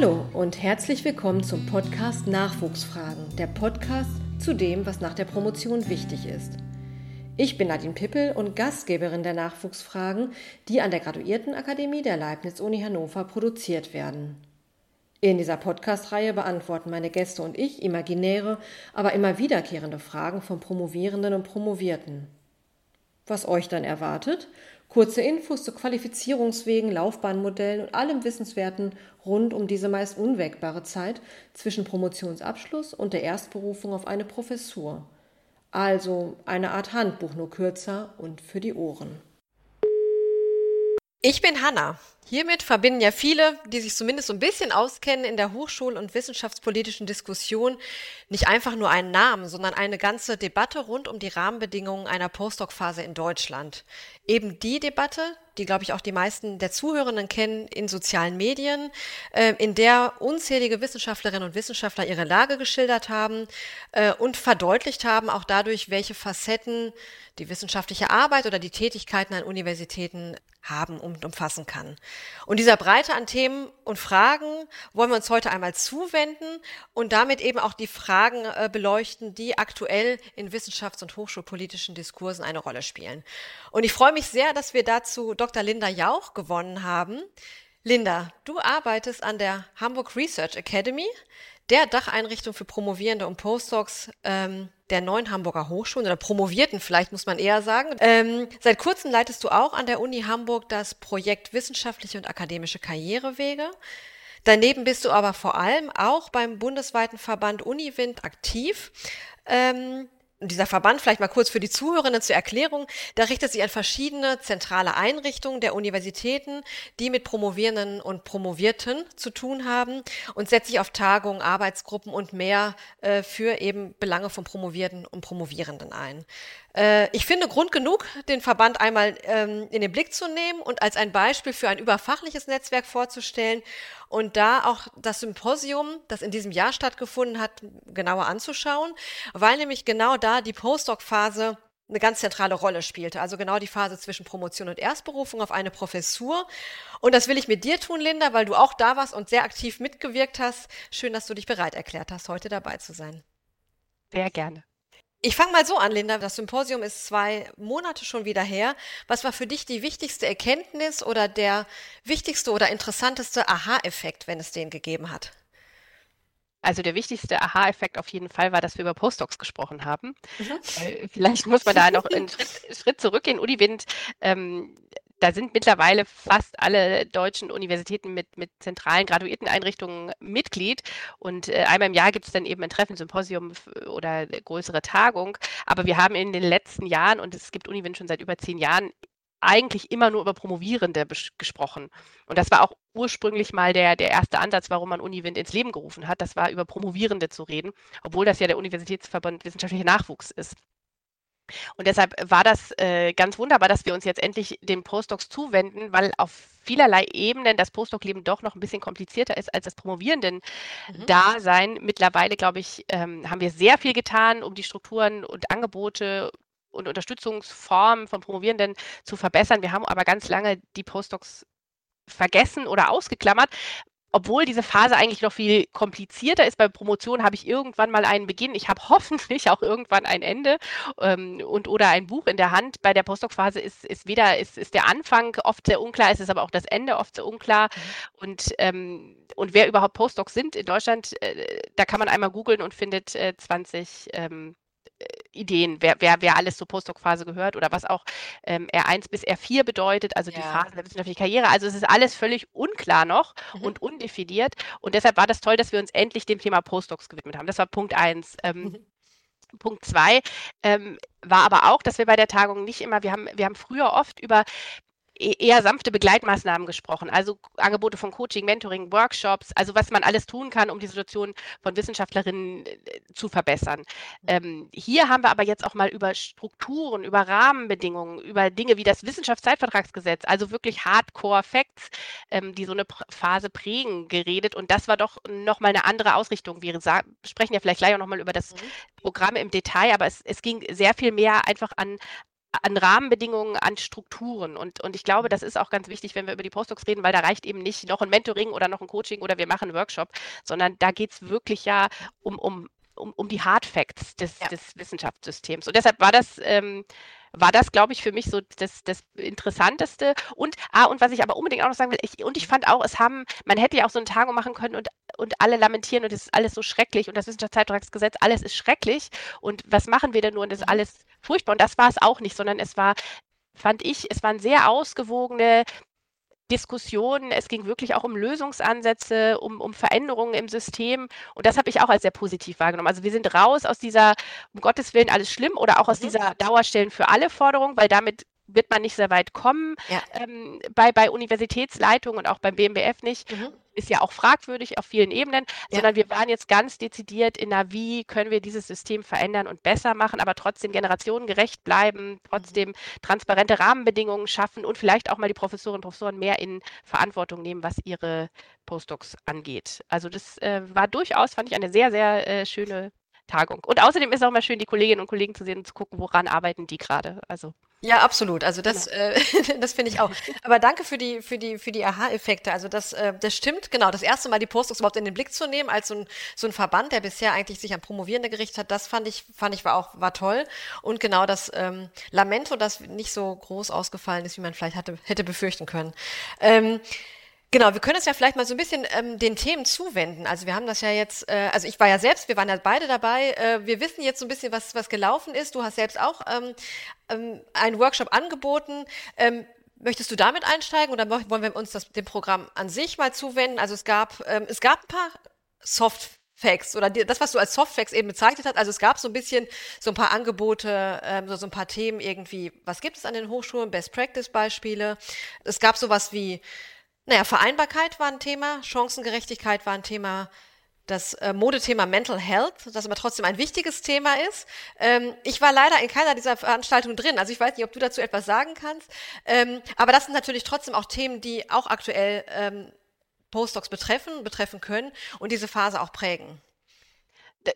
Hallo und herzlich willkommen zum Podcast Nachwuchsfragen, der Podcast zu dem, was nach der Promotion wichtig ist. Ich bin Nadine Pippel und Gastgeberin der Nachwuchsfragen, die an der Graduiertenakademie der Leibniz-Uni Hannover produziert werden. In dieser Podcast-Reihe beantworten meine Gäste und ich imaginäre, aber immer wiederkehrende Fragen von Promovierenden und Promovierten. Was euch dann erwartet? Kurze Infos zu Qualifizierungswegen, Laufbahnmodellen und allem Wissenswerten rund um diese meist unwägbare Zeit zwischen Promotionsabschluss und der Erstberufung auf eine Professur. Also eine Art Handbuch, nur kürzer und für die Ohren. Ich bin Hanna. Hiermit verbinden ja viele, die sich zumindest so ein bisschen auskennen in der hochschul- und wissenschaftspolitischen Diskussion, nicht einfach nur einen Namen, sondern eine ganze Debatte rund um die Rahmenbedingungen einer Postdoc-Phase in Deutschland. Eben die Debatte, die, glaube ich, auch die meisten der Zuhörenden kennen in sozialen Medien, äh, in der unzählige Wissenschaftlerinnen und Wissenschaftler ihre Lage geschildert haben äh, und verdeutlicht haben, auch dadurch, welche Facetten die wissenschaftliche Arbeit oder die Tätigkeiten an Universitäten haben und umfassen kann. Und dieser Breite an Themen und Fragen wollen wir uns heute einmal zuwenden und damit eben auch die Fragen äh, beleuchten, die aktuell in wissenschafts- und hochschulpolitischen Diskursen eine Rolle spielen. Und ich freue mich sehr, dass wir dazu Dr. Linda Jauch gewonnen haben. Linda, du arbeitest an der Hamburg Research Academy, der Dacheinrichtung für Promovierende und Postdocs ähm, der neuen Hamburger Hochschulen oder Promovierten vielleicht muss man eher sagen. Ähm, seit kurzem leitest du auch an der Uni Hamburg das Projekt Wissenschaftliche und akademische Karrierewege. Daneben bist du aber vor allem auch beim bundesweiten Verband Uniwind aktiv. Ähm, dieser Verband, vielleicht mal kurz für die Zuhörerinnen zur Erklärung, da richtet sich an verschiedene zentrale Einrichtungen der Universitäten, die mit Promovierenden und Promovierten zu tun haben und setzt sich auf Tagungen, Arbeitsgruppen und mehr äh, für eben Belange von Promovierten und Promovierenden ein. Äh, ich finde Grund genug, den Verband einmal ähm, in den Blick zu nehmen und als ein Beispiel für ein überfachliches Netzwerk vorzustellen und da auch das Symposium, das in diesem Jahr stattgefunden hat, genauer anzuschauen, weil nämlich genau da die Postdoc-Phase eine ganz zentrale Rolle spielte. Also genau die Phase zwischen Promotion und Erstberufung auf eine Professur. Und das will ich mit dir tun, Linda, weil du auch da warst und sehr aktiv mitgewirkt hast. Schön, dass du dich bereit erklärt hast, heute dabei zu sein. Sehr gerne. Ich fange mal so an, Linda. Das Symposium ist zwei Monate schon wieder her. Was war für dich die wichtigste Erkenntnis oder der wichtigste oder interessanteste Aha-Effekt, wenn es den gegeben hat? Also der wichtigste Aha-Effekt auf jeden Fall war, dass wir über Postdocs gesprochen haben. Mhm. Äh, vielleicht muss man da noch einen Schritt, Schritt zurückgehen. Uniwind ähm, da sind mittlerweile fast alle deutschen Universitäten mit, mit zentralen Graduierteneinrichtungen Mitglied. Und äh, einmal im Jahr gibt es dann eben ein Treffen, Symposium oder größere Tagung. Aber wir haben in den letzten Jahren, und es gibt Uniwind schon seit über zehn Jahren, eigentlich immer nur über Promovierende gesprochen. Und das war auch ursprünglich mal der, der erste Ansatz, warum man Uniwind ins Leben gerufen hat. Das war über Promovierende zu reden, obwohl das ja der Universitätsverband wissenschaftlicher Nachwuchs ist. Und deshalb war das äh, ganz wunderbar, dass wir uns jetzt endlich den Postdocs zuwenden, weil auf vielerlei Ebenen das Postdoc-Leben doch noch ein bisschen komplizierter ist als das Promovierenden-Dasein. Mhm. Mittlerweile, glaube ich, ähm, haben wir sehr viel getan, um die Strukturen und Angebote und Unterstützungsformen von Promovierenden zu verbessern. Wir haben aber ganz lange die Postdocs vergessen oder ausgeklammert, obwohl diese Phase eigentlich noch viel komplizierter ist, bei Promotion habe ich irgendwann mal einen Beginn, ich habe hoffentlich auch irgendwann ein Ende ähm, und oder ein Buch in der Hand. Bei der Postdoc-Phase ist, ist weder ist, ist der Anfang oft sehr unklar, es ist aber auch das Ende oft sehr unklar. Mhm. Und, ähm, und wer überhaupt Postdocs sind in Deutschland, äh, da kann man einmal googeln und findet äh, 20 ähm, Ideen, wer, wer, wer alles zur Postdoc-Phase gehört oder was auch ähm, R1 bis R4 bedeutet, also ja. die Phase der wissenschaftlichen Karriere. Also es ist alles völlig unklar noch mhm. und undefiniert. Und deshalb war das toll, dass wir uns endlich dem Thema Postdocs gewidmet haben. Das war Punkt 1. Ähm, mhm. Punkt zwei ähm, war aber auch, dass wir bei der Tagung nicht immer, wir haben, wir haben früher oft über eher sanfte Begleitmaßnahmen gesprochen, also Angebote von Coaching, Mentoring, Workshops, also was man alles tun kann, um die Situation von Wissenschaftlerinnen äh, zu verbessern. Ähm, hier haben wir aber jetzt auch mal über Strukturen, über Rahmenbedingungen, über Dinge wie das Wissenschaftszeitvertragsgesetz, also wirklich Hardcore-Facts, ähm, die so eine Phase prägen, geredet. Und das war doch nochmal eine andere Ausrichtung. Wir sprechen ja vielleicht gleich auch nochmal über das mhm. Programm im Detail, aber es, es ging sehr viel mehr einfach an an Rahmenbedingungen, an Strukturen. Und, und ich glaube, das ist auch ganz wichtig, wenn wir über die Postdocs reden, weil da reicht eben nicht noch ein Mentoring oder noch ein Coaching oder wir machen einen Workshop, sondern da geht es wirklich ja um, um, um, um die Hard Facts des, ja. des Wissenschaftssystems. Und deshalb war das ähm, war das, glaube ich, für mich so das, das Interessanteste. Und, ah, und was ich aber unbedingt auch noch sagen will, ich, und ich fand auch, es haben, man hätte ja auch so eine Tagung machen können und, und alle lamentieren und es ist alles so schrecklich und das Wissenschaftsbeitragsgesetz, alles ist schrecklich und was machen wir denn nur und das ist mhm. alles furchtbar. Und das war es auch nicht, sondern es war fand ich, es waren sehr ausgewogene, Diskussionen. Es ging wirklich auch um Lösungsansätze, um, um Veränderungen im System. Und das habe ich auch als sehr positiv wahrgenommen. Also wir sind raus aus dieser, um Gottes Willen, alles schlimm oder auch aus mhm. dieser Dauerstellen für alle Forderung, weil damit wird man nicht sehr weit kommen ja. ähm, bei, bei Universitätsleitungen und auch beim BMBF nicht. Mhm. Ist ja auch fragwürdig auf vielen Ebenen, ja. sondern wir waren jetzt ganz dezidiert in der, wie können wir dieses System verändern und besser machen, aber trotzdem generationengerecht bleiben, trotzdem mhm. transparente Rahmenbedingungen schaffen und vielleicht auch mal die Professorinnen und Professoren mehr in Verantwortung nehmen, was ihre Postdocs angeht. Also das äh, war durchaus, fand ich, eine sehr, sehr äh, schöne Tagung. Und außerdem ist es auch mal schön, die Kolleginnen und Kollegen zu sehen und zu gucken, woran arbeiten die gerade. Also. Ja, absolut. Also das, genau. äh, das finde ich auch. Aber danke für die, für die, für die Aha-Effekte. Also das, äh, das stimmt, genau. Das erste Mal die Postdocs überhaupt in den Blick zu nehmen als so ein, so ein Verband, der bisher eigentlich sich an Promovierende gerichtet hat, das fand ich, fand ich war auch, war toll. Und genau das ähm, Lamento, das nicht so groß ausgefallen ist, wie man vielleicht hatte, hätte befürchten können. Ähm, Genau, wir können es ja vielleicht mal so ein bisschen ähm, den Themen zuwenden. Also wir haben das ja jetzt, äh, also ich war ja selbst, wir waren ja beide dabei. Äh, wir wissen jetzt so ein bisschen, was, was gelaufen ist. Du hast selbst auch ähm, ähm, einen Workshop angeboten. Ähm, möchtest du damit einsteigen oder wollen wir uns das, dem Programm an sich mal zuwenden? Also es gab, ähm, es gab ein paar Soft Facts oder die, das, was du als Softfacts eben bezeichnet hast. Also es gab so ein bisschen so ein paar Angebote, ähm, so, so ein paar Themen irgendwie. Was gibt es an den Hochschulen? Best Practice Beispiele. Es gab sowas wie naja, Vereinbarkeit war ein Thema, Chancengerechtigkeit war ein Thema, das äh, Modethema Mental Health, das aber trotzdem ein wichtiges Thema ist. Ähm, ich war leider in keiner dieser Veranstaltungen drin, also ich weiß nicht, ob du dazu etwas sagen kannst. Ähm, aber das sind natürlich trotzdem auch Themen, die auch aktuell ähm, Postdocs betreffen, betreffen können und diese Phase auch prägen.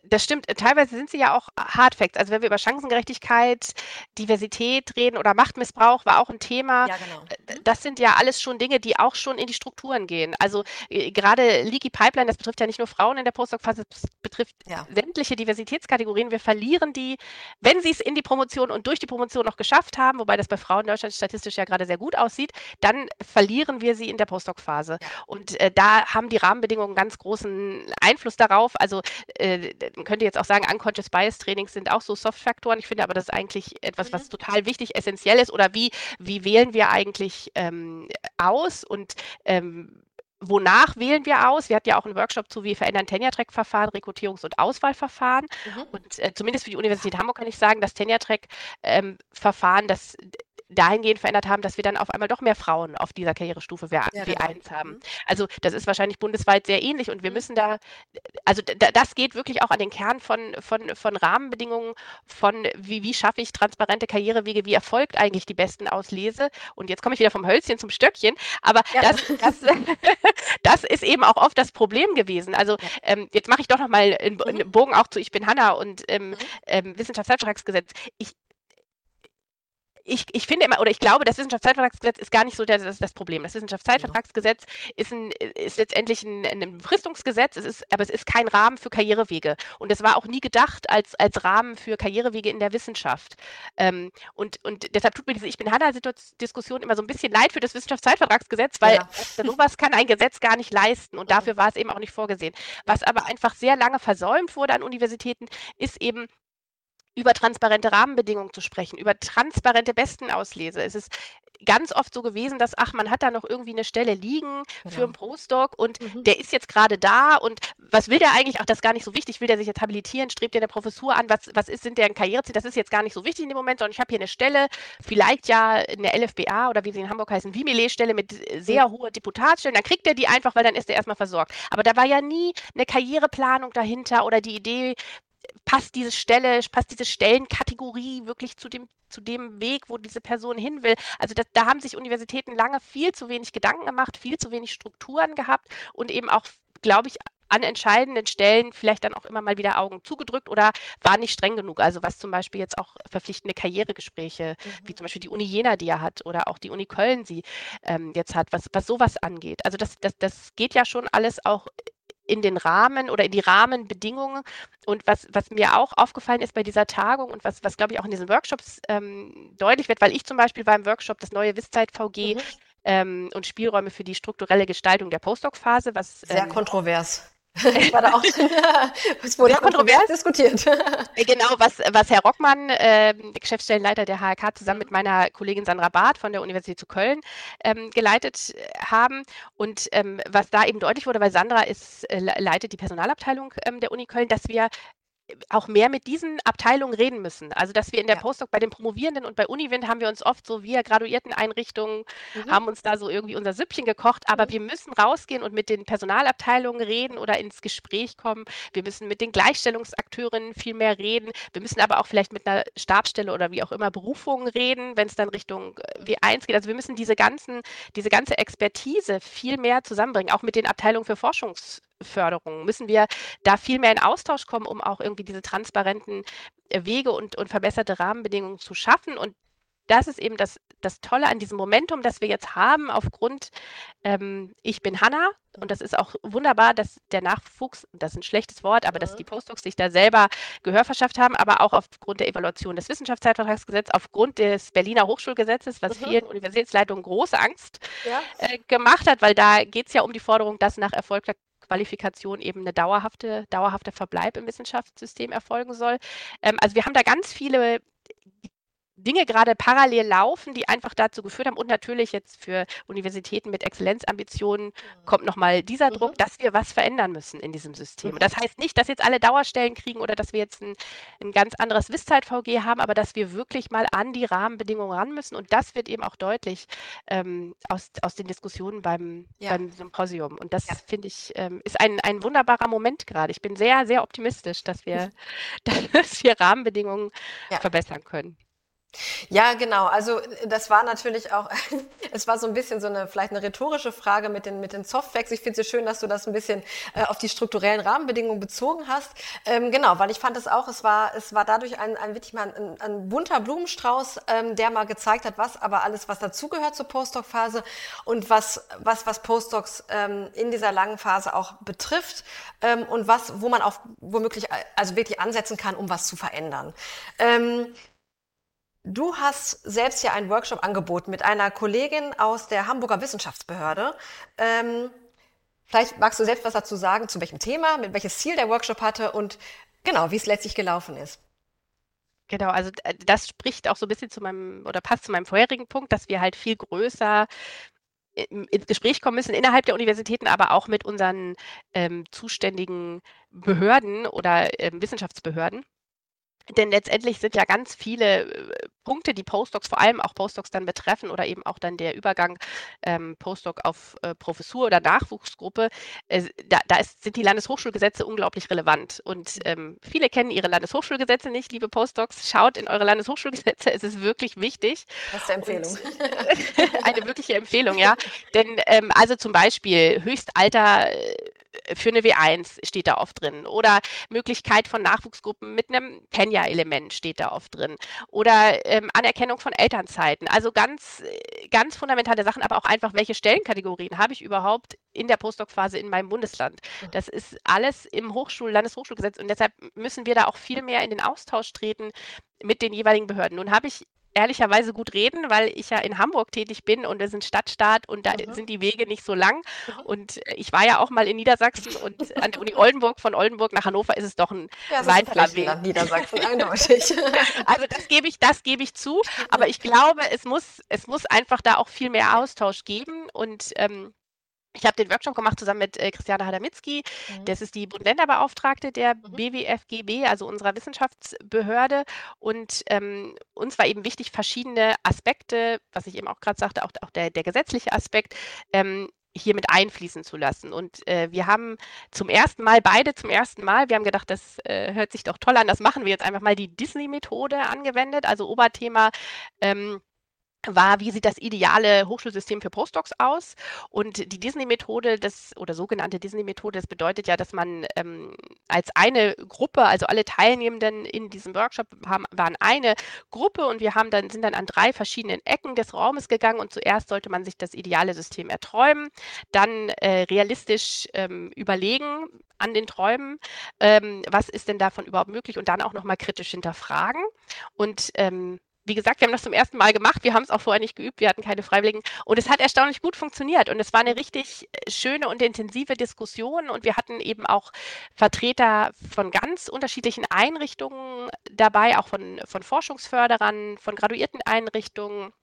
Das stimmt. Teilweise sind sie ja auch Hard Facts. Also wenn wir über Chancengerechtigkeit, Diversität reden oder Machtmissbrauch war auch ein Thema. Ja, genau. Mhm. Das sind ja alles schon Dinge, die auch schon in die Strukturen gehen. Also äh, gerade Leaky Pipeline, das betrifft ja nicht nur Frauen in der Postdoc-Phase, das betrifft ja. sämtliche Diversitätskategorien. Wir verlieren die, wenn sie es in die Promotion und durch die Promotion noch geschafft haben, wobei das bei Frauen in Deutschland statistisch ja gerade sehr gut aussieht, dann verlieren wir sie in der Postdoc-Phase. Ja. Und äh, da haben die Rahmenbedingungen ganz großen Einfluss darauf. Also äh, man könnte jetzt auch sagen, Unconscious Bias Trainings sind auch so Soft-Faktoren. Ich finde aber, das ist eigentlich etwas, was mhm. total wichtig, essentiell ist. Oder wie, wie wählen wir eigentlich ähm, aus und ähm, Wonach wählen wir aus? Wir hatten ja auch einen Workshop zu, wie verändern Tenure-Track-Verfahren, Rekrutierungs- und Auswahlverfahren. Mhm. Und äh, zumindest für die Universität Hamburg kann ich sagen, das Tenure-Track-Verfahren, ähm, das dahingehend verändert haben, dass wir dann auf einmal doch mehr Frauen auf dieser Karrierestufe W1 ja, genau. haben. Mhm. Also das ist wahrscheinlich bundesweit sehr ähnlich und wir mhm. müssen da, also das geht wirklich auch an den Kern von, von, von Rahmenbedingungen, von wie, wie schaffe ich transparente Karrierewege, wie erfolgt eigentlich die besten Auslese. Und jetzt komme ich wieder vom Hölzchen zum Stöckchen, aber ja. das, das, das ist eben auch oft das Problem gewesen. Also ähm, jetzt mache ich doch nochmal einen, einen mhm. Bogen auch zu Ich bin Hanna und ähm, mhm. ähm, Wissenschaftsvertragsgesetz. Ich, ich, ich finde immer, oder ich glaube, das Wissenschaftszeitvertragsgesetz ist gar nicht so das, das Problem. Das Wissenschaftszeitvertragsgesetz ist, ein, ist letztendlich ein, ein Befristungsgesetz, es ist, aber es ist kein Rahmen für Karrierewege. Und es war auch nie gedacht als, als Rahmen für Karrierewege in der Wissenschaft. Ähm, und, und deshalb tut mir diese Ich bin Hanna-Diskussion immer so ein bisschen leid für das Wissenschaftszeitvertragsgesetz, weil ja. sowas kann ein Gesetz gar nicht leisten und dafür war es eben auch nicht vorgesehen. Was aber einfach sehr lange versäumt wurde an Universitäten, ist eben über transparente Rahmenbedingungen zu sprechen, über transparente Bestenauslese. Es ist ganz oft so gewesen, dass, ach, man hat da noch irgendwie eine Stelle liegen genau. für einen Postdoc und mhm. der ist jetzt gerade da und was will der eigentlich? Ach, das ist gar nicht so wichtig. Will der sich jetzt habilitieren? Strebt der eine Professur an? Was, was ist, sind der ein Karriereziel? Das ist jetzt gar nicht so wichtig in dem Moment, sondern ich habe hier eine Stelle, vielleicht ja eine LFBA oder wie sie in Hamburg heißen, Vimile-Stelle mit sehr mhm. hoher Deputatsstellen. Dann kriegt er die einfach, weil dann ist er erstmal versorgt. Aber da war ja nie eine Karriereplanung dahinter oder die Idee, passt diese Stelle, passt diese Stellenkategorie wirklich zu dem, zu dem Weg, wo diese Person hin will. Also das, da haben sich Universitäten lange viel zu wenig Gedanken gemacht, viel zu wenig Strukturen gehabt und eben auch glaube ich, an entscheidenden Stellen vielleicht dann auch immer mal wieder Augen zugedrückt oder war nicht streng genug. Also was zum Beispiel jetzt auch verpflichtende Karrieregespräche, mhm. wie zum Beispiel die Uni Jena, die er hat, oder auch die Uni Köln sie ähm, jetzt hat, was, was sowas angeht. Also das, das, das geht ja schon alles auch in den Rahmen oder in die Rahmenbedingungen. Und was, was mir auch aufgefallen ist bei dieser Tagung und was, was glaube ich auch in diesen Workshops ähm, deutlich wird, weil ich zum Beispiel beim Workshop das neue Wisszeit VG mhm. ähm, und Spielräume für die strukturelle Gestaltung der Postdoc-Phase, was sehr ähm, kontrovers ich war da auch. Es wurde Sehr kontrovers diskutiert. Äh, genau, was, was Herr Rockmann, äh, Geschäftsstellenleiter der HRK, zusammen mit meiner Kollegin Sandra Barth von der Universität zu Köln ähm, geleitet haben. Und ähm, was da eben deutlich wurde, weil Sandra ist, äh, leitet die Personalabteilung ähm, der Uni Köln, dass wir auch mehr mit diesen Abteilungen reden müssen. Also, dass wir in der ja. Postdoc bei den Promovierenden und bei Uniwind haben wir uns oft so, wir Graduierteneinrichtungen, mhm. haben uns da so irgendwie unser Süppchen gekocht, aber mhm. wir müssen rausgehen und mit den Personalabteilungen reden oder ins Gespräch kommen. Wir müssen mit den Gleichstellungsakteurinnen viel mehr reden. Wir müssen aber auch vielleicht mit einer Stabsstelle oder wie auch immer Berufungen reden, wenn es dann Richtung äh, W1 geht. Also wir müssen diese ganzen, diese ganze Expertise viel mehr zusammenbringen, auch mit den Abteilungen für Forschungs Förderung? Müssen wir da viel mehr in Austausch kommen, um auch irgendwie diese transparenten äh, Wege und, und verbesserte Rahmenbedingungen zu schaffen? Und das ist eben das, das Tolle an diesem Momentum, das wir jetzt haben, aufgrund, ähm, ich bin Hanna und das ist auch wunderbar, dass der Nachwuchs, das ist ein schlechtes Wort, aber ja. dass die Postdocs sich da selber Gehör verschafft haben, aber auch aufgrund der Evaluation des Wissenschaftszeitvertragsgesetzes, aufgrund des Berliner Hochschulgesetzes, was mhm. vielen Universitätsleitungen große Angst ja. äh, gemacht hat, weil da geht es ja um die Forderung, dass nach erfolgter Qualifikation eben eine dauerhafte, dauerhafter Verbleib im Wissenschaftssystem erfolgen soll. Ähm, also wir haben da ganz viele Dinge gerade parallel laufen, die einfach dazu geführt haben und natürlich jetzt für Universitäten mit Exzellenzambitionen mhm. kommt nochmal dieser Druck, mhm. dass wir was verändern müssen in diesem System. Und das heißt nicht, dass jetzt alle Dauerstellen kriegen oder dass wir jetzt ein, ein ganz anderes Wisszeit-VG haben, aber dass wir wirklich mal an die Rahmenbedingungen ran müssen und das wird eben auch deutlich ähm, aus, aus den Diskussionen beim, ja. beim Symposium. Und das ja. finde ich ähm, ist ein, ein wunderbarer Moment gerade. Ich bin sehr, sehr optimistisch, dass wir, dass wir Rahmenbedingungen ja. verbessern können. Ja, genau. Also das war natürlich auch, es war so ein bisschen so eine vielleicht eine rhetorische Frage mit den mit den Softfacts. Ich finde es schön, dass du das ein bisschen äh, auf die strukturellen Rahmenbedingungen bezogen hast. Ähm, genau, weil ich fand es auch, es war es war dadurch ein, ein wirklich mal ein, ein bunter Blumenstrauß, ähm, der mal gezeigt hat, was aber alles was dazugehört zur Postdoc-Phase und was was was Postdocs ähm, in dieser langen Phase auch betrifft ähm, und was wo man auch womöglich also wirklich ansetzen kann, um was zu verändern. Du hast selbst ja einen Workshop angeboten mit einer Kollegin aus der Hamburger Wissenschaftsbehörde. Ähm, vielleicht magst du selbst was dazu sagen, zu welchem Thema, mit welches Ziel der Workshop hatte und genau, wie es letztlich gelaufen ist. Genau, also das spricht auch so ein bisschen zu meinem oder passt zu meinem vorherigen Punkt, dass wir halt viel größer ins Gespräch kommen müssen innerhalb der Universitäten, aber auch mit unseren ähm, zuständigen Behörden oder ähm, Wissenschaftsbehörden. Denn letztendlich sind ja ganz viele äh, Punkte, die Postdocs, vor allem auch Postdocs dann betreffen oder eben auch dann der Übergang ähm, Postdoc auf äh, Professur oder Nachwuchsgruppe, äh, da, da ist, sind die Landeshochschulgesetze unglaublich relevant. Und ähm, viele kennen ihre Landeshochschulgesetze nicht, liebe Postdocs. Schaut in eure Landeshochschulgesetze, es ist wirklich wichtig. Das ist eine Empfehlung. Eine wirkliche Empfehlung, ja. Denn ähm, also zum Beispiel Höchstalter äh, für eine W1 steht da oft drin. Oder Möglichkeit von Nachwuchsgruppen mit einem Tenja-Element steht da oft drin. Oder ähm, Anerkennung von Elternzeiten. Also ganz, ganz fundamentale Sachen, aber auch einfach, welche Stellenkategorien habe ich überhaupt in der Postdoc-Phase in meinem Bundesland. Das ist alles im Hochschul-, Landeshochschulgesetz und deshalb müssen wir da auch viel mehr in den Austausch treten mit den jeweiligen Behörden. Nun habe ich ehrlicherweise gut reden, weil ich ja in Hamburg tätig bin und wir sind Stadtstaat und da mhm. sind die Wege nicht so lang. Mhm. Und ich war ja auch mal in Niedersachsen und an der Uni Oldenburg, von Oldenburg nach Hannover ist es doch ein ja, weiter Weg. Niedersachsen, eindeutig. also das gebe ich, das gebe ich zu. Aber ich glaube, es muss, es muss einfach da auch viel mehr Austausch geben und ähm, ich habe den Workshop gemacht zusammen mit äh, Christiane Hadamitzki. Mhm. Das ist die Bund-Länder-Beauftragte der mhm. BWFGB, also unserer Wissenschaftsbehörde. Und ähm, uns war eben wichtig, verschiedene Aspekte, was ich eben auch gerade sagte, auch, auch der, der, gesetzliche Aspekt, ähm, hier mit einfließen zu lassen. Und äh, wir haben zum ersten Mal, beide zum ersten Mal, wir haben gedacht, das äh, hört sich doch toll an, das machen wir jetzt einfach mal die Disney-Methode angewendet. Also Oberthema ähm, war, wie sieht das ideale Hochschulsystem für Postdocs aus? Und die Disney-Methode, das oder sogenannte Disney-Methode, das bedeutet ja, dass man ähm, als eine Gruppe, also alle Teilnehmenden in diesem Workshop haben, waren eine Gruppe und wir haben dann sind dann an drei verschiedenen Ecken des Raumes gegangen und zuerst sollte man sich das ideale System erträumen, dann äh, realistisch ähm, überlegen an den Träumen, ähm, was ist denn davon überhaupt möglich und dann auch nochmal kritisch hinterfragen und ähm, wie gesagt, wir haben das zum ersten Mal gemacht. Wir haben es auch vorher nicht geübt. Wir hatten keine Freiwilligen. Und es hat erstaunlich gut funktioniert. Und es war eine richtig äh, schöne und intensive Diskussion. Und wir hatten eben auch Vertreter von ganz unterschiedlichen Einrichtungen dabei, auch von, von Forschungsförderern, von Graduierteneinrichtungen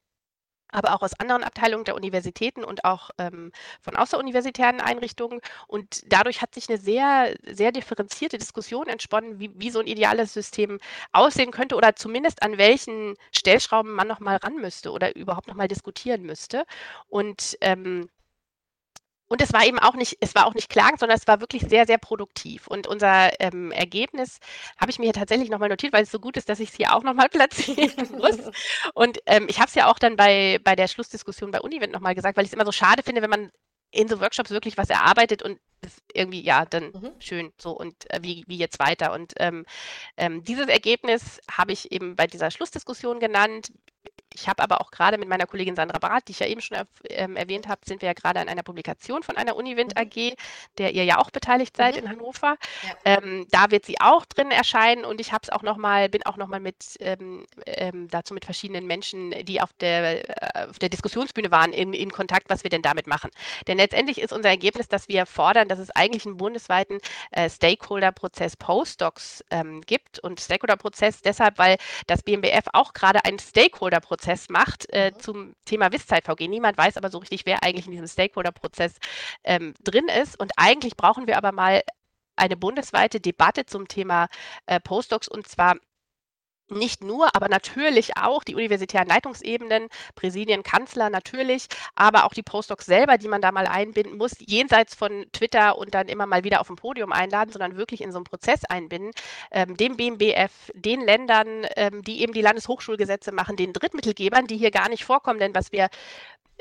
aber auch aus anderen Abteilungen der Universitäten und auch ähm, von außeruniversitären Einrichtungen. Und dadurch hat sich eine sehr, sehr differenzierte Diskussion entsponnen, wie, wie so ein ideales System aussehen könnte oder zumindest an welchen Stellschrauben man nochmal ran müsste oder überhaupt nochmal diskutieren müsste. Und ähm, und es war eben auch nicht, es war auch nicht klagend, sondern es war wirklich sehr, sehr produktiv. Und unser ähm, Ergebnis habe ich mir hier tatsächlich nochmal notiert, weil es so gut ist, dass ich es hier auch nochmal platzieren muss. Und ähm, ich habe es ja auch dann bei, bei der Schlussdiskussion bei Univent nochmal gesagt, weil ich es immer so schade finde, wenn man in so Workshops wirklich was erarbeitet und das irgendwie, ja, dann mhm. schön so und äh, wie, wie jetzt weiter. Und ähm, ähm, dieses Ergebnis habe ich eben bei dieser Schlussdiskussion genannt. Ich habe aber auch gerade mit meiner Kollegin Sandra Barat, die ich ja eben schon ähm, erwähnt habe, sind wir ja gerade an einer Publikation von einer Uniwind mhm. AG, der ihr ja auch beteiligt seid mhm. in Hannover. Ja. Ähm, da wird sie auch drin erscheinen und ich habe es auch noch mal, bin auch noch mal mit ähm, ähm, dazu mit verschiedenen Menschen, die auf der, äh, auf der Diskussionsbühne waren, in, in Kontakt, was wir denn damit machen. Denn letztendlich ist unser Ergebnis, dass wir fordern, dass es eigentlich einen bundesweiten äh, Stakeholder-Prozess Postdocs ähm, gibt und Stakeholder-Prozess deshalb, weil das BMBF auch gerade einen Stakeholder-Prozess Prozess macht äh, mhm. zum Thema Wisszeit-VG. Niemand weiß aber so richtig, wer eigentlich in diesem Stakeholder-Prozess ähm, drin ist. Und eigentlich brauchen wir aber mal eine bundesweite Debatte zum Thema äh, Postdocs und zwar nicht nur, aber natürlich auch die universitären Leitungsebenen, Präsidien, Kanzler natürlich, aber auch die Postdocs selber, die man da mal einbinden muss, jenseits von Twitter und dann immer mal wieder auf dem Podium einladen, sondern wirklich in so einen Prozess einbinden, ähm, dem BMBF, den Ländern, ähm, die eben die Landeshochschulgesetze machen, den Drittmittelgebern, die hier gar nicht vorkommen, denn was wir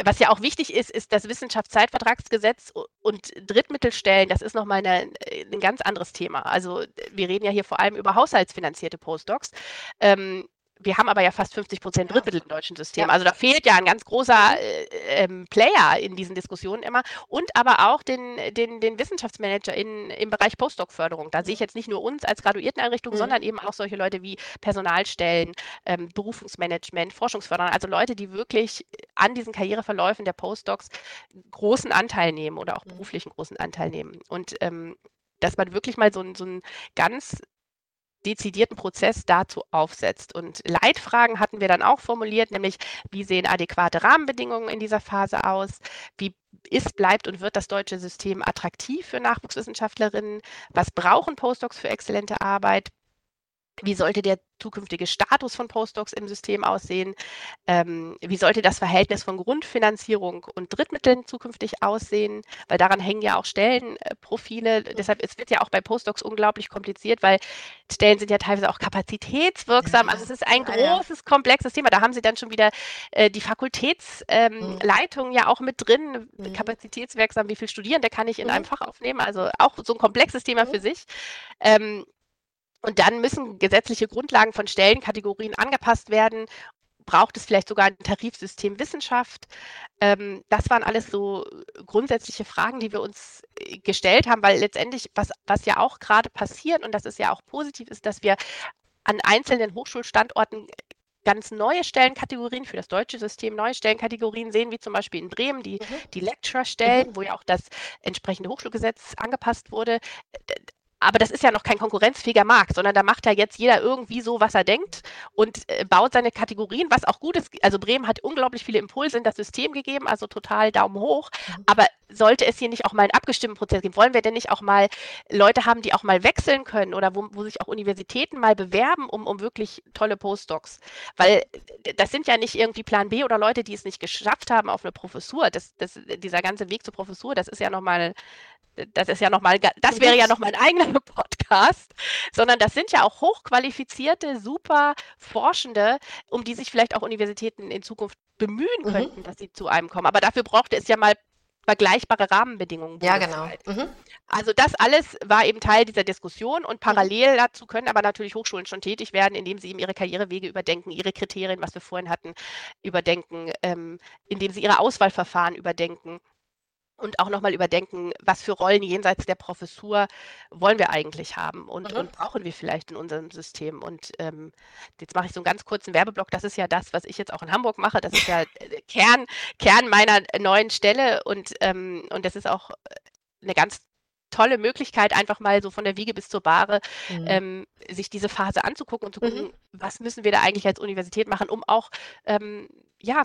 was ja auch wichtig ist, ist das Wissenschaftszeitvertragsgesetz und Drittmittelstellen. Das ist nochmal eine, ein ganz anderes Thema. Also wir reden ja hier vor allem über haushaltsfinanzierte Postdocs. Ähm, wir haben aber ja fast 50 Prozent Drittmittel im deutschen System. Ja. Also da fehlt ja ein ganz großer äh, ähm, Player in diesen Diskussionen immer und aber auch den, den, den Wissenschaftsmanager in, im Bereich Postdoc-Förderung. Da sehe ich jetzt nicht nur uns als Graduierteneinrichtung, mhm. sondern eben auch solche Leute wie Personalstellen, ähm, Berufungsmanagement, Forschungsförderer, also Leute, die wirklich an diesen Karriereverläufen der Postdocs großen Anteil nehmen oder auch mhm. beruflichen großen Anteil nehmen. Und ähm, dass man wirklich mal so, so ein ganz dezidierten Prozess dazu aufsetzt. Und Leitfragen hatten wir dann auch formuliert, nämlich wie sehen adäquate Rahmenbedingungen in dieser Phase aus? Wie ist, bleibt und wird das deutsche System attraktiv für Nachwuchswissenschaftlerinnen? Was brauchen Postdocs für exzellente Arbeit? Wie sollte der zukünftige Status von Postdocs im System aussehen? Ähm, wie sollte das Verhältnis von Grundfinanzierung und Drittmitteln zukünftig aussehen? Weil daran hängen ja auch Stellenprofile. Äh, Deshalb es wird ja auch bei Postdocs unglaublich kompliziert, weil Stellen sind ja teilweise auch kapazitätswirksam. Also es ist ein großes, komplexes Thema. Da haben Sie dann schon wieder äh, die Fakultätsleitung ähm, mhm. ja auch mit drin. Mhm. Kapazitätswirksam, wie viele Studierende kann ich in mhm. einem Fach aufnehmen? Also auch so ein komplexes Thema für mhm. sich. Ähm, und dann müssen gesetzliche Grundlagen von Stellenkategorien angepasst werden. Braucht es vielleicht sogar ein Tarifsystem Wissenschaft? Ähm, das waren alles so grundsätzliche Fragen, die wir uns äh, gestellt haben, weil letztendlich, was, was ja auch gerade passiert, und das ist ja auch positiv, ist, dass wir an einzelnen Hochschulstandorten ganz neue Stellenkategorien für das deutsche System, neue Stellenkategorien sehen, wie zum Beispiel in Bremen die, mhm. die Lecturer-Stellen, mhm. wo ja auch das entsprechende Hochschulgesetz angepasst wurde. Aber das ist ja noch kein konkurrenzfähiger Markt, sondern da macht ja jetzt jeder irgendwie so, was er denkt und äh, baut seine Kategorien, was auch gut ist. Also Bremen hat unglaublich viele Impulse in das System gegeben, also total Daumen hoch. Mhm. Aber sollte es hier nicht auch mal einen abgestimmten Prozess geben? Wollen wir denn nicht auch mal Leute haben, die auch mal wechseln können oder wo, wo sich auch Universitäten mal bewerben, um, um wirklich tolle Postdocs? Weil äh, das sind ja nicht irgendwie Plan B oder Leute, die es nicht geschafft haben auf eine Professur. Das, das, dieser ganze Weg zur Professur, das ist ja nochmal das ist ja nochmal, das wäre ja nochmal ein eigener Podcast, sondern das sind ja auch hochqualifizierte, super Forschende, um die sich vielleicht auch Universitäten in Zukunft bemühen mhm. könnten, dass sie zu einem kommen. Aber dafür brauchte es ja mal vergleichbare Rahmenbedingungen. Ja, genau. Mhm. Also das alles war eben Teil dieser Diskussion und parallel mhm. dazu können aber natürlich Hochschulen schon tätig werden, indem sie eben ihre Karrierewege überdenken, ihre Kriterien, was wir vorhin hatten, überdenken, ähm, indem sie ihre Auswahlverfahren überdenken und auch nochmal überdenken, was für Rollen jenseits der Professur wollen wir eigentlich haben und, mhm. und brauchen wir vielleicht in unserem System. Und ähm, jetzt mache ich so einen ganz kurzen Werbeblock. Das ist ja das, was ich jetzt auch in Hamburg mache. Das ist ja äh, Kern, Kern meiner neuen Stelle und, ähm, und das ist auch äh, eine ganz tolle Möglichkeit, einfach mal so von der Wiege bis zur Bahre mhm. ähm, sich diese Phase anzugucken und zu gucken, mhm. was müssen wir da eigentlich als Universität machen, um auch ähm, ja,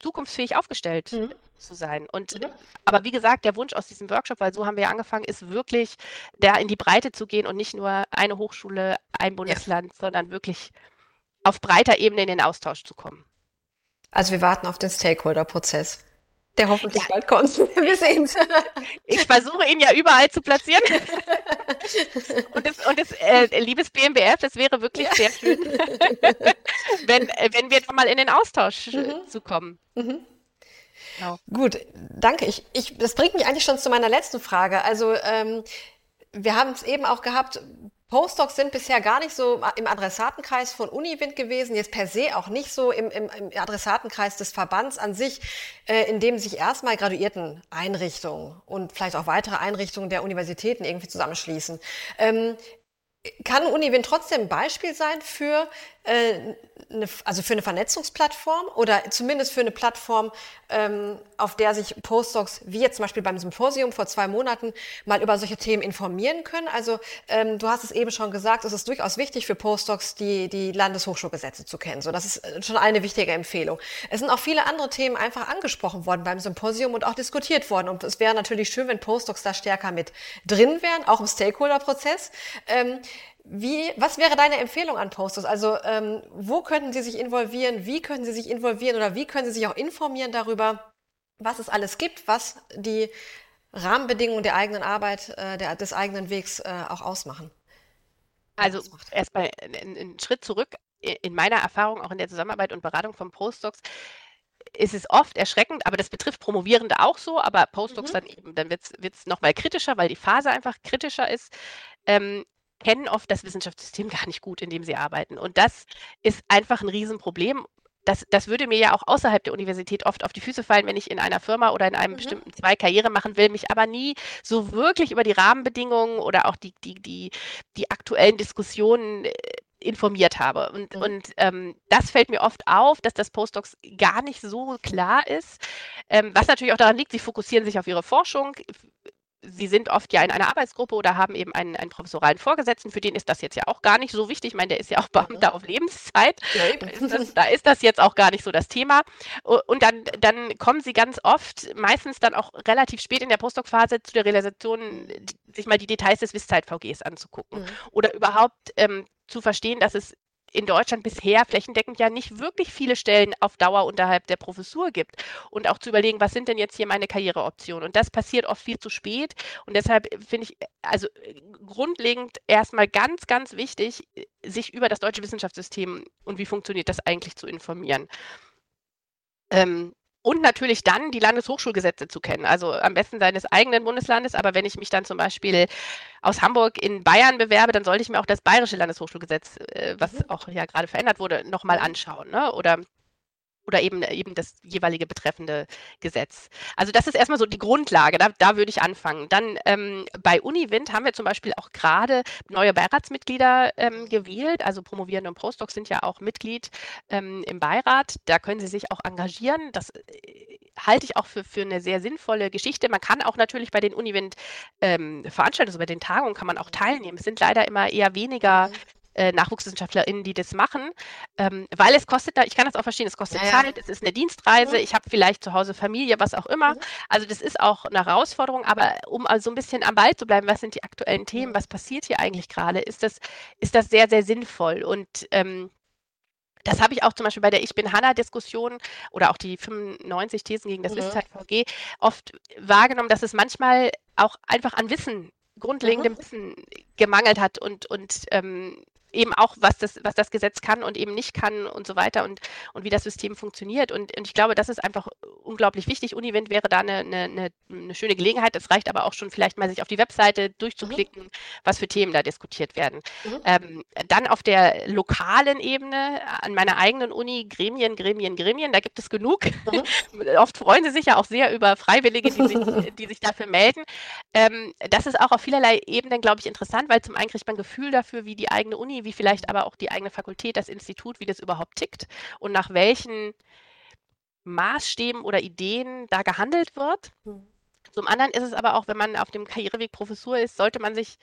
zukunftsfähig aufgestellt mhm. zu sein. Und mhm. aber wie gesagt, der Wunsch aus diesem Workshop, weil so haben wir angefangen, ist wirklich da in die Breite zu gehen und nicht nur eine Hochschule, ein Bundesland, ja. sondern wirklich auf breiter Ebene in den Austausch zu kommen. Also wir warten auf den Stakeholder-Prozess. Der hoffentlich ja. bald kommt. Wir sehen es. Ich versuche ihn ja überall zu platzieren. Und das, und das äh, liebes BMBF, das wäre wirklich ja. sehr schön, wenn, äh, wenn wir mal in den Austausch äh, mhm. zu kommen. Mhm. Genau. Gut, danke. Ich, ich, das bringt mich eigentlich schon zu meiner letzten Frage. Also ähm, wir haben es eben auch gehabt, Postdocs sind bisher gar nicht so im Adressatenkreis von Uniwind gewesen, jetzt per se auch nicht so im, im, im Adressatenkreis des Verbands an sich, äh, in dem sich erstmal graduierten Einrichtungen und vielleicht auch weitere Einrichtungen der Universitäten irgendwie zusammenschließen. Ähm, kann Uniwind trotzdem ein Beispiel sein für äh, eine, also für eine Vernetzungsplattform oder zumindest für eine Plattform, ähm, auf der sich Postdocs, wie jetzt zum Beispiel beim Symposium vor zwei Monaten, mal über solche Themen informieren können. Also ähm, du hast es eben schon gesagt, es ist durchaus wichtig für Postdocs, die, die Landeshochschulgesetze zu kennen. So, das ist äh, schon eine wichtige Empfehlung. Es sind auch viele andere Themen einfach angesprochen worden beim Symposium und auch diskutiert worden. Und es wäre natürlich schön, wenn Postdocs da stärker mit drin wären, auch im Stakeholder-Prozess. Ähm, wie, was wäre deine Empfehlung an Posters? Also ähm, wo könnten Sie sich involvieren? Wie können Sie sich involvieren oder wie können Sie sich auch informieren darüber, was es alles gibt, was die Rahmenbedingungen der eigenen Arbeit, äh, der, des eigenen Wegs äh, auch ausmachen? Also erstmal einen Schritt zurück. In meiner Erfahrung, auch in der Zusammenarbeit und Beratung von Postdocs, ist es oft erschreckend, aber das betrifft Promovierende auch so, aber Postdocs mhm. dann eben, dann wird es nochmal kritischer, weil die Phase einfach kritischer ist. Ähm, kennen oft das Wissenschaftssystem gar nicht gut, in dem sie arbeiten. Und das ist einfach ein Riesenproblem. Das, das würde mir ja auch außerhalb der Universität oft auf die Füße fallen, wenn ich in einer Firma oder in einem mhm. bestimmten Zweig Karriere machen will, mich aber nie so wirklich über die Rahmenbedingungen oder auch die, die, die, die aktuellen Diskussionen äh, informiert habe. Und, mhm. und ähm, das fällt mir oft auf, dass das Postdocs gar nicht so klar ist. Ähm, was natürlich auch daran liegt, sie fokussieren sich auf ihre Forschung, Sie sind oft ja in einer Arbeitsgruppe oder haben eben einen, einen professoralen Vorgesetzten, für den ist das jetzt ja auch gar nicht so wichtig. Ich meine, der ist ja auch Beamter mhm. auf Lebenszeit. Ja, ist das, da ist das jetzt auch gar nicht so das Thema. Und dann, dann kommen sie ganz oft, meistens dann auch relativ spät in der Postdoc-Phase zu der Realisation, sich mal die Details des Wisszeit-VGs anzugucken. Mhm. Oder überhaupt ähm, zu verstehen, dass es in Deutschland bisher flächendeckend ja nicht wirklich viele Stellen auf Dauer unterhalb der Professur gibt. Und auch zu überlegen, was sind denn jetzt hier meine Karriereoptionen? Und das passiert oft viel zu spät. Und deshalb finde ich, also grundlegend erstmal ganz, ganz wichtig, sich über das deutsche Wissenschaftssystem und wie funktioniert das eigentlich zu informieren. Ähm, und natürlich dann die Landeshochschulgesetze zu kennen, also am besten seines eigenen Bundeslandes. Aber wenn ich mich dann zum Beispiel aus Hamburg in Bayern bewerbe, dann sollte ich mir auch das bayerische Landeshochschulgesetz, äh, was mhm. auch ja gerade verändert wurde, nochmal anschauen. Ne? Oder oder eben, eben das jeweilige betreffende Gesetz. Also das ist erstmal so die Grundlage, da, da würde ich anfangen. Dann ähm, bei Uniwind haben wir zum Beispiel auch gerade neue Beiratsmitglieder ähm, gewählt, also Promovierende und Postdocs sind ja auch Mitglied ähm, im Beirat, da können sie sich auch engagieren. Das äh, halte ich auch für, für eine sehr sinnvolle Geschichte. Man kann auch natürlich bei den Uniwind ähm, also bei den Tagungen kann man auch teilnehmen. Es sind leider immer eher weniger äh, NachwuchswissenschaftlerInnen, die das machen, ähm, weil es kostet da, ich kann das auch verstehen, es kostet ja, Zeit, ja. es ist eine Dienstreise, mhm. ich habe vielleicht zu Hause Familie, was auch immer. Mhm. Also das ist auch eine Herausforderung, aber um also ein bisschen am Ball zu bleiben, was sind die aktuellen Themen, mhm. was passiert hier eigentlich gerade, ist das, ist das sehr, sehr sinnvoll und ähm, das habe ich auch zum Beispiel bei der Ich bin Hanna-Diskussion oder auch die 95 Thesen gegen das mhm. Wissenzeit-VG oft wahrgenommen, dass es manchmal auch einfach an Wissen, grundlegendem mhm. Wissen gemangelt hat und, und ähm, eben auch, was das, was das Gesetz kann und eben nicht kann und so weiter und, und wie das System funktioniert. Und, und ich glaube, das ist einfach unglaublich wichtig. Uniwind wäre da eine, eine, eine schöne Gelegenheit. Es reicht aber auch schon vielleicht mal sich auf die Webseite durchzuklicken, mhm. was für Themen da diskutiert werden. Mhm. Ähm, dann auf der lokalen Ebene, an meiner eigenen Uni, Gremien, Gremien, Gremien, da gibt es genug. Mhm. Oft freuen sie sich ja auch sehr über Freiwillige, die sich, die sich dafür melden. Ähm, das ist auch auf vielerlei Ebenen, glaube ich, interessant, weil zum einen kriegt man ein Gefühl dafür, wie die eigene Uni, wie vielleicht aber auch die eigene Fakultät, das Institut, wie das überhaupt tickt und nach welchen Maßstäben oder Ideen da gehandelt wird. Mhm. Zum anderen ist es aber auch, wenn man auf dem Karriereweg Professur ist, sollte man sich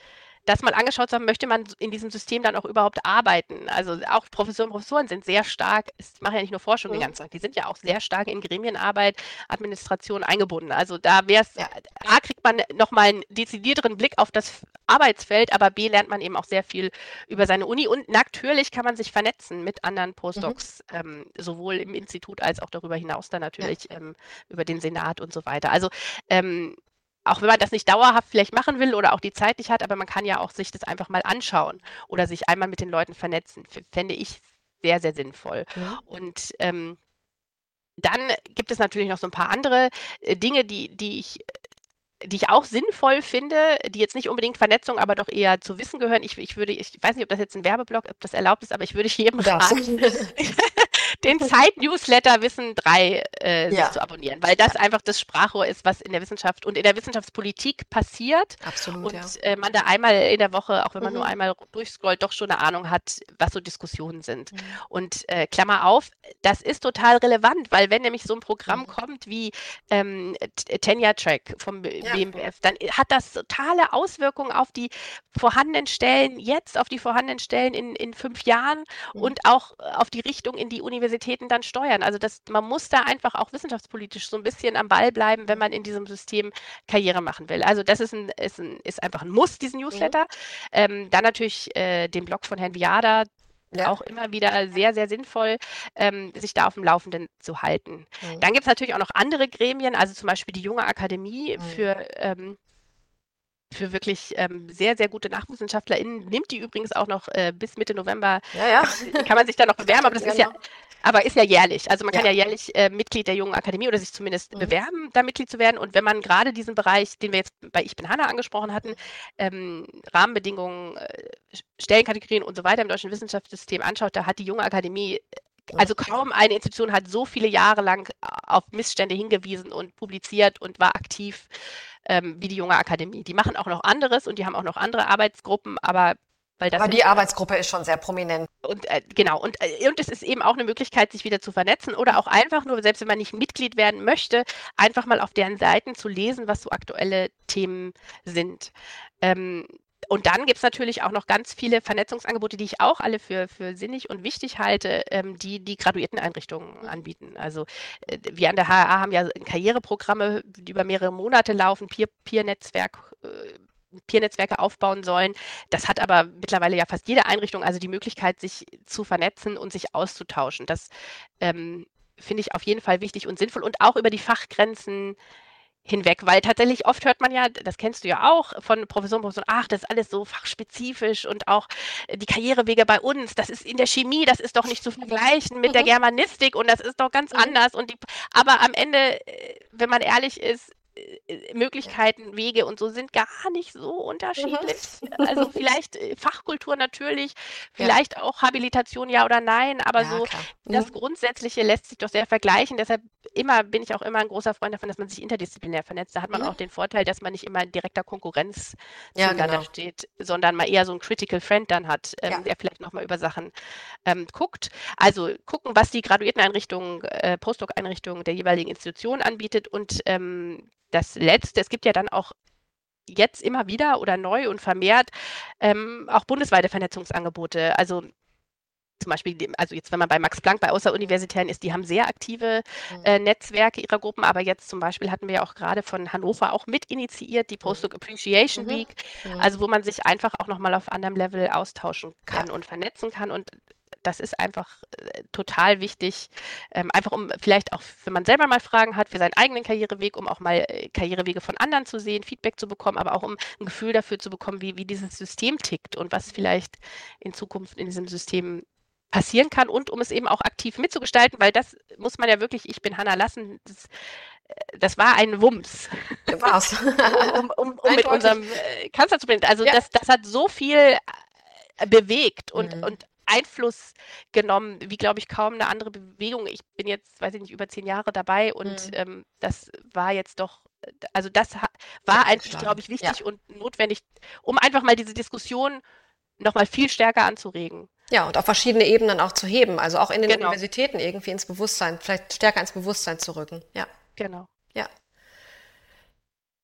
das mal angeschaut zu haben, möchte man in diesem System dann auch überhaupt arbeiten. Also auch Professoren und Professoren sind sehr stark, es machen ja nicht nur Forschung mhm. die ganze Zeit, die sind ja auch sehr stark in Gremienarbeit, Administration eingebunden. Also da wäre es, ja. A, kriegt man nochmal einen dezidierteren Blick auf das Arbeitsfeld, aber B, lernt man eben auch sehr viel über seine Uni und natürlich kann man sich vernetzen mit anderen Postdocs, mhm. ähm, sowohl im Institut als auch darüber hinaus dann natürlich ja. ähm, über den Senat und so weiter. Also ähm, auch wenn man das nicht dauerhaft vielleicht machen will oder auch die Zeit nicht hat, aber man kann ja auch sich das einfach mal anschauen oder sich einmal mit den Leuten vernetzen. Fände ich sehr, sehr sinnvoll. Ja. Und ähm, dann gibt es natürlich noch so ein paar andere äh, Dinge, die, die ich die ich auch sinnvoll finde, die jetzt nicht unbedingt Vernetzung, aber doch eher zu Wissen gehören. Ich, ich würde, ich weiß nicht, ob das jetzt ein Werbeblock, ob das erlaubt ist, aber ich würde jedem raten, den Zeit-Newsletter Wissen 3 äh, ja. zu abonnieren, weil das ja. einfach das Sprachrohr ist, was in der Wissenschaft und in der Wissenschaftspolitik passiert. Absolut. Und ja. äh, man da einmal in der Woche, auch wenn man mhm. nur einmal durchscrollt, doch schon eine Ahnung hat, was so Diskussionen sind. Mhm. Und äh, Klammer auf, das ist total relevant, weil wenn nämlich so ein Programm mhm. kommt wie ähm, Tenure Track vom BMBF, dann hat das totale Auswirkungen auf die vorhandenen Stellen jetzt, auf die vorhandenen Stellen in, in fünf Jahren mhm. und auch auf die Richtung in die Universität Universitäten dann steuern. Also das, man muss da einfach auch wissenschaftspolitisch so ein bisschen am Ball bleiben, wenn man in diesem System Karriere machen will. Also das ist, ein, ist, ein, ist einfach ein Muss, diesen mhm. Newsletter. Mhm. Ähm, dann natürlich äh, den Blog von Herrn Viada, ja. auch immer wieder sehr, sehr sinnvoll, ähm, sich da auf dem Laufenden zu halten. Mhm. Dann gibt es natürlich auch noch andere Gremien, also zum Beispiel die Junge Akademie mhm. für ähm, für wirklich ähm, sehr, sehr gute NachwussenschaftlerInnen. Nimmt die übrigens auch noch äh, bis Mitte November. Ja, ja. Kann, man sich da noch bewerben, aber das genau. ist ja, aber ist ja jährlich. Also man kann ja, ja jährlich äh, Mitglied der Jungen Akademie oder sich zumindest mhm. bewerben, da Mitglied zu werden. Und wenn man gerade diesen Bereich, den wir jetzt bei Ich bin Hanna angesprochen hatten, ähm, Rahmenbedingungen, äh, Stellenkategorien und so weiter im deutschen Wissenschaftssystem anschaut, da hat die Junge Akademie also kaum eine Institution hat so viele Jahre lang auf Missstände hingewiesen und publiziert und war aktiv ähm, wie die junge Akademie. Die machen auch noch anderes und die haben auch noch andere Arbeitsgruppen, aber weil aber die Arbeitsgruppe ist schon sehr prominent. Und äh, genau, und, äh, und es ist eben auch eine Möglichkeit, sich wieder zu vernetzen oder auch einfach nur, selbst wenn man nicht Mitglied werden möchte, einfach mal auf deren Seiten zu lesen, was so aktuelle Themen sind. Ähm, und dann gibt es natürlich auch noch ganz viele Vernetzungsangebote, die ich auch alle für, für sinnig und wichtig halte, ähm, die die Graduierteneinrichtungen anbieten. Also äh, wir an der HRA haben ja Karriereprogramme, die über mehrere Monate laufen, Peer-Netzwerk. Peer äh, Peer-Netzwerke aufbauen sollen. Das hat aber mittlerweile ja fast jede Einrichtung, also die Möglichkeit, sich zu vernetzen und sich auszutauschen. Das ähm, finde ich auf jeden Fall wichtig und sinnvoll und auch über die Fachgrenzen hinweg, weil tatsächlich oft hört man ja, das kennst du ja auch von Professoren, Professoren, ach, das ist alles so fachspezifisch und auch die Karrierewege bei uns, das ist in der Chemie, das ist doch nicht zu vergleichen mit mhm. der Germanistik und das ist doch ganz mhm. anders und die, aber am Ende, äh, wenn man ehrlich ist, äh, Möglichkeiten, Wege und so sind gar nicht so unterschiedlich. Mhm. Also vielleicht äh, Fachkultur natürlich, vielleicht ja. auch Habilitation ja oder nein, aber ja, so klar. das mhm. Grundsätzliche lässt sich doch sehr vergleichen. Deshalb immer bin ich auch immer ein großer Freund davon, dass man sich interdisziplinär vernetzt. Da hat man mhm. auch den Vorteil, dass man nicht immer in direkter Konkurrenz ja, zueinander genau. steht, sondern mal eher so einen Critical Friend dann hat, ähm, der vielleicht nochmal über Sachen ähm, guckt. Also gucken, was die Graduierteneinrichtung, äh, Postdoc-Einrichtung der jeweiligen Institution anbietet und ähm, das Letzte, es gibt ja dann auch jetzt immer wieder oder neu und vermehrt ähm, auch bundesweite Vernetzungsangebote. Also zum Beispiel, also jetzt, wenn man bei Max Planck, bei Außeruniversitären ist, die haben sehr aktive mhm. äh, Netzwerke ihrer Gruppen, aber jetzt zum Beispiel hatten wir ja auch gerade von Hannover auch mit initiiert, die Postdoc Appreciation mhm. Week, mhm. also wo man sich einfach auch nochmal auf anderem Level austauschen kann ja. und vernetzen kann und das ist einfach äh, total wichtig, ähm, einfach um vielleicht auch, wenn man selber mal Fragen hat für seinen eigenen Karriereweg, um auch mal äh, Karrierewege von anderen zu sehen, Feedback zu bekommen, aber auch um ein Gefühl dafür zu bekommen, wie, wie dieses System tickt und was vielleicht in Zukunft in diesem System passieren kann und um es eben auch aktiv mitzugestalten, weil das muss man ja wirklich, ich bin Hanna Lassen, das, äh, das war ein Wumms. War's. um, um, um mit unserem Kanzler zu binden. Also ja. das, das hat so viel bewegt und, mhm. und Einfluss genommen, wie glaube ich kaum eine andere Bewegung. Ich bin jetzt, weiß ich nicht, über zehn Jahre dabei und mhm. ähm, das war jetzt doch, also das war eigentlich, glaube ich, wichtig ja. und notwendig, um einfach mal diese Diskussion nochmal viel stärker anzuregen. Ja, und auf verschiedene Ebenen auch zu heben, also auch in den genau. Universitäten irgendwie ins Bewusstsein, vielleicht stärker ins Bewusstsein zu rücken. Ja. Genau. Ja.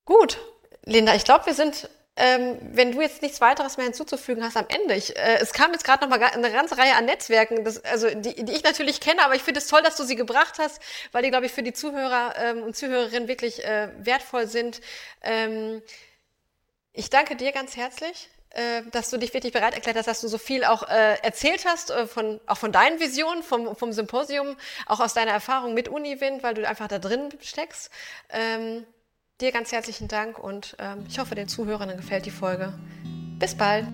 Gut, Linda, ich glaube, wir sind ähm, wenn du jetzt nichts weiteres mehr hinzuzufügen hast am Ende. Ich, äh, es kam jetzt gerade noch mal eine ganze Reihe an Netzwerken, das, also die, die ich natürlich kenne, aber ich finde es toll, dass du sie gebracht hast, weil die, glaube ich, für die Zuhörer ähm, und Zuhörerinnen wirklich äh, wertvoll sind. Ähm, ich danke dir ganz herzlich äh, dass du dich wirklich bereit erklärt hast, dass du so viel auch äh, erzählt hast, äh, von, auch von deinen Visionen, vom, vom Symposium, auch aus deiner Erfahrung mit Uniwind, weil du einfach da drin steckst. Ähm, Dir ganz herzlichen Dank und ähm, ich hoffe, den Zuhörern gefällt die Folge. Bis bald.